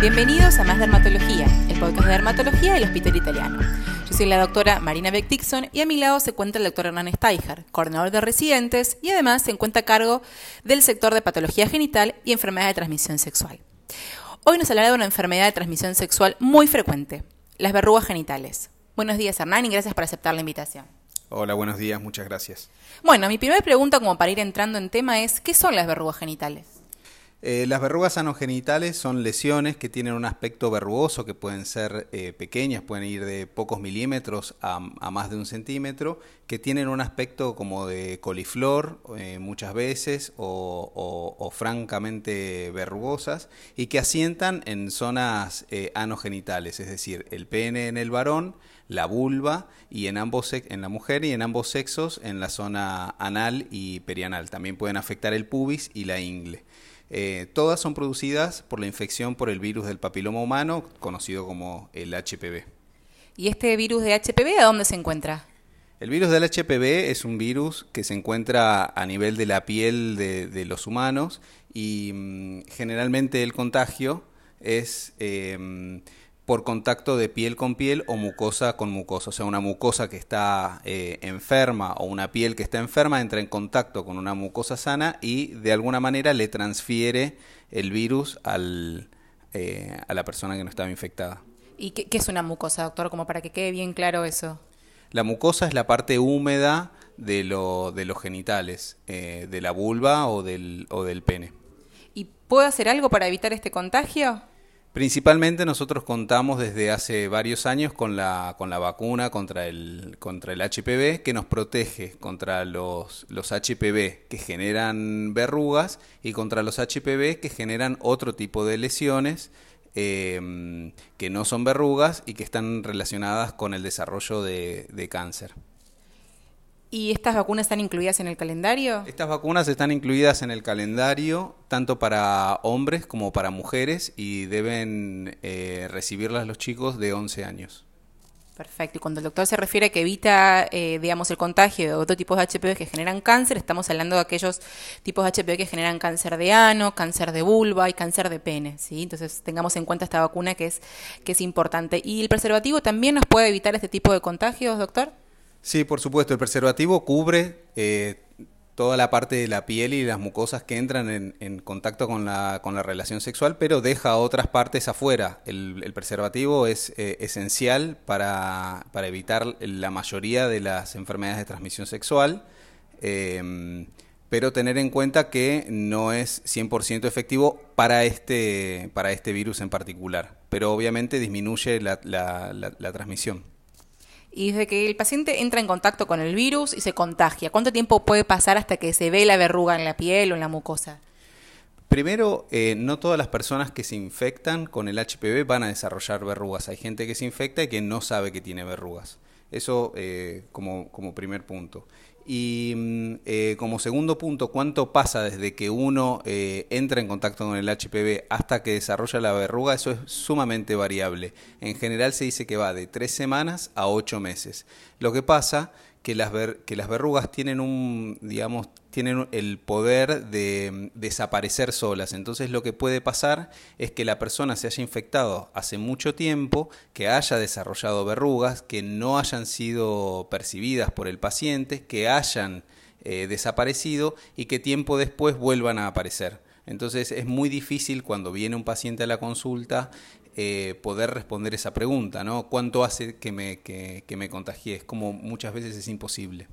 Bienvenidos a Más Dermatología, el podcast de dermatología del Hospital Italiano. Yo soy la doctora Marina Beck Dixon y a mi lado se encuentra el doctor Hernán Steiger, coordinador de residentes y además se encuentra a cargo del sector de patología genital y enfermedades de transmisión sexual. Hoy nos hablará de una enfermedad de transmisión sexual muy frecuente, las verrugas genitales. Buenos días Hernán y gracias por aceptar la invitación. Hola, buenos días, muchas gracias. Bueno, mi primera pregunta como para ir entrando en tema es, ¿qué son las verrugas genitales? Eh, las verrugas anogenitales son lesiones que tienen un aspecto verrugoso, que pueden ser eh, pequeñas, pueden ir de pocos milímetros a, más de un centímetro, que tienen un aspecto como de coliflor eh, muchas veces o, francamente verrugosas y que asientan en zonas anogenitales, es decir, el pene en el varón, la vulva y en ambos en la mujer y en ambos sexos en la zona anal y perianal. También pueden afectar el pubis y la ingle. Eh, todas son producidas por la infección por el virus del papiloma humano, conocido como el HPV. ¿Y este virus de HPV a dónde se encuentra? El virus del HPV es un virus que se encuentra a nivel de la piel de, los humanos y mm, generalmente el contagio es eh, por contacto de piel con piel o mucosa con mucosa. O sea, una mucosa que está eh, enferma o una piel que está enferma entra en contacto con una mucosa sana y de alguna manera le transfiere el virus al, eh, a la persona que no estaba infectada. ¿Y qué, es una mucosa, doctor? Como para que quede bien claro eso. La mucosa es la parte húmeda de, lo, de los genitales, eh, de la vulva o del, o del pene. ¿Y puedo hacer algo para evitar este contagio? Principalmente nosotros contamos desde hace varios años con la, con la vacuna contra el, contra el HPV que nos protege contra los, los HPV que generan verrugas y contra los HPV que generan otro tipo de lesiones eh, que no son verrugas y que están relacionadas con el desarrollo de cáncer. ¿Y estas vacunas están incluidas en el calendario? Estas vacunas están incluidas en el calendario tanto para hombres como para mujeres y deben eh, recibirlas los chicos de 11 años. Perfecto. Y cuando el doctor se refiere a que evita, eh, digamos, el contagio de otro tipo de HPV que generan cáncer, estamos hablando de aquellos tipos de HPV que generan cáncer de ano, cáncer de vulva y cáncer de pene, ¿sí? Entonces tengamos en cuenta esta vacuna que es, que es importante. ¿Y el preservativo también nos puede evitar este tipo de contagios, doctor? Sí, por supuesto. El preservativo cubre eh, toda la parte de la piel y las mucosas que entran en, contacto con la, con la, relación sexual, pero deja otras partes afuera. El, preservativo es eh, esencial para, para, evitar la mayoría de las enfermedades de transmisión sexual. Em, pero tener en cuenta que no es 100% efectivo para este, para este virus en particular, pero obviamente disminuye la, la, la transmisión y desde que el paciente entra en contacto con el virus y se contagia, ¿cuánto tiempo puede pasar hasta que se ve la verruga en la piel o en la mucosa? Primero, eh, no todas las personas que se infectan con el HPV van a desarrollar verrugas. Hay gente que se infecta y que no sabe que tiene verrugas. Eso eh, como, como primer punto. Y mm, eh, como segundo punto, ¿cuánto pasa desde que uno eh, entra en contacto con el HPV hasta que desarrolla la verruga? Eso es sumamente variable. En general se dice que va de tres semanas a ocho meses. Lo que pasa que las, que las verrugas tienen un, digamos, tienen el poder de mm, desaparecer solas. Entonces lo que puede pasar es que la persona se haya infectado hace mucho tiempo, que haya desarrollado verrugas, que no hayan sido percibidas por el paciente, que hayan eh, desaparecido y que tiempo después vuelvan a aparecer. Entonces es muy difícil cuando viene un paciente a la consulta eh, poder responder esa pregunta, ¿no? ¿Cuánto hace que me, que, que me contagié? Es como muchas veces es imposible.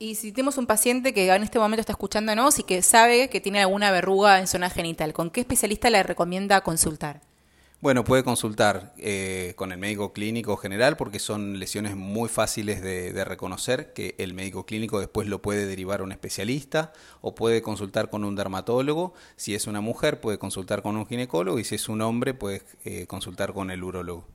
Y si tenemos un paciente que en este momento está escuchándonos y que sabe que tiene alguna verruga en zona genital, ¿con qué especialista le recomienda consultar? Bueno, puede consultar eh, con el médico clínico general porque son lesiones muy fáciles de, reconocer, que el médico clínico después lo puede derivar a un especialista o puede consultar con un dermatólogo. Si es una mujer, puede consultar con un ginecólogo y si es un hombre, puede eh, consultar con el urólogo.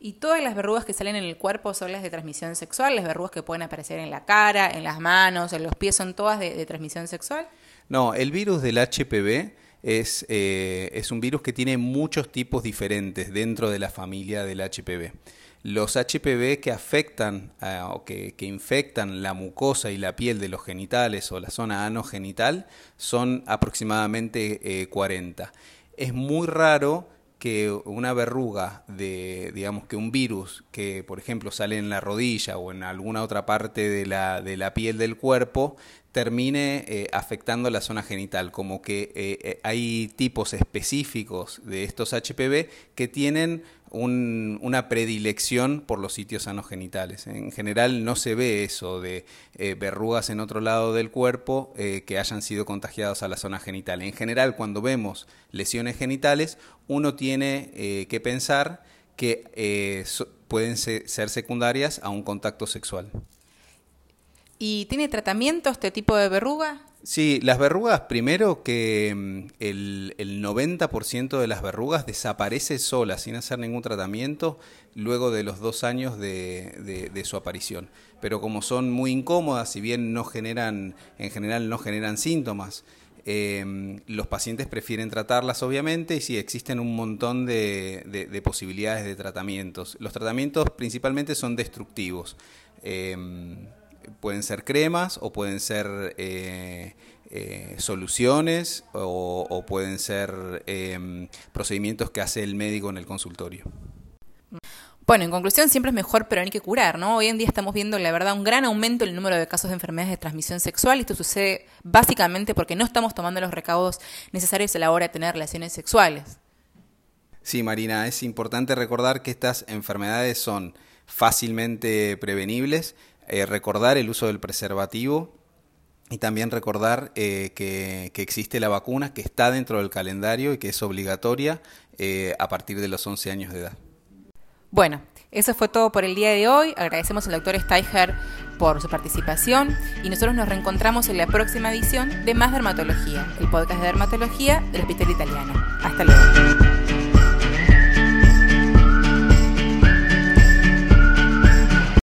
¿Y todas las verrugas que salen en el cuerpo son las de transmisión sexual? ¿Las verrugas que pueden aparecer en la cara, en las manos, en los pies, son todas de transmisión sexual? No, el virus del HPV es, eh, es un virus que tiene muchos tipos diferentes dentro de la familia del HPV. Los HPV que afectan o que, infectan la mucosa y la piel de los genitales o la zona anogenital son aproximadamente 40. Eh, es muy raro que una verruga de, digamos, que un virus que, por ejemplo, sale en la rodilla o en alguna otra parte de la, de la piel del cuerpo, termine eh, afectando la zona genital, como que eh, eh, hay tipos específicos de estos HPV que tienen una predilección por los sitios anogenitales. En general no se ve eso de verrugas en otro lado del cuerpo que hayan sido contagiados a la zona genital. En general, cuando vemos lesiones genitales, uno tiene que pensar que pueden ser secundarias a un contacto sexual. ¿Y tiene tratamiento este tipo de verruga? Sí, las verrugas, primero que mm, el, el 90% de las verrugas desaparece sola, sin hacer ningún tratamiento, luego de los dos años de, su aparición. Pero como son muy incómodas, si bien no generan, en general no generan síntomas, em, los pacientes prefieren tratarlas, obviamente, y sí, existen un montón de, de posibilidades de tratamientos. Los tratamientos principalmente son destructivos. Em, pueden ser cremas o pueden ser eh, eh, soluciones o, pueden ser em, procedimientos que hace el médico en el consultorio. Bueno, en conclusión, siempre es mejor prevenir que curar, ¿no? Hoy en día estamos viendo, la verdad, un gran aumento en el número de casos de enfermedades de transmisión sexual. Esto sucede básicamente porque no estamos tomando los recaudos necesarios a la hora de tener relaciones sexuales. Sí, Marina, es importante recordar que estas enfermedades son fácilmente prevenibles, eh, recordar el uso del preservativo y también recordar eh, que, existe la vacuna que está dentro del calendario y que es obligatoria eh, a partir de los 11 años de edad. Bueno, eso fue todo por el día de hoy. Agradecemos al doctor Steiger por su participación y nosotros nos reencontramos en la próxima edición de Más Dermatología, el podcast de dermatología del Hospital Italiano. Hasta luego.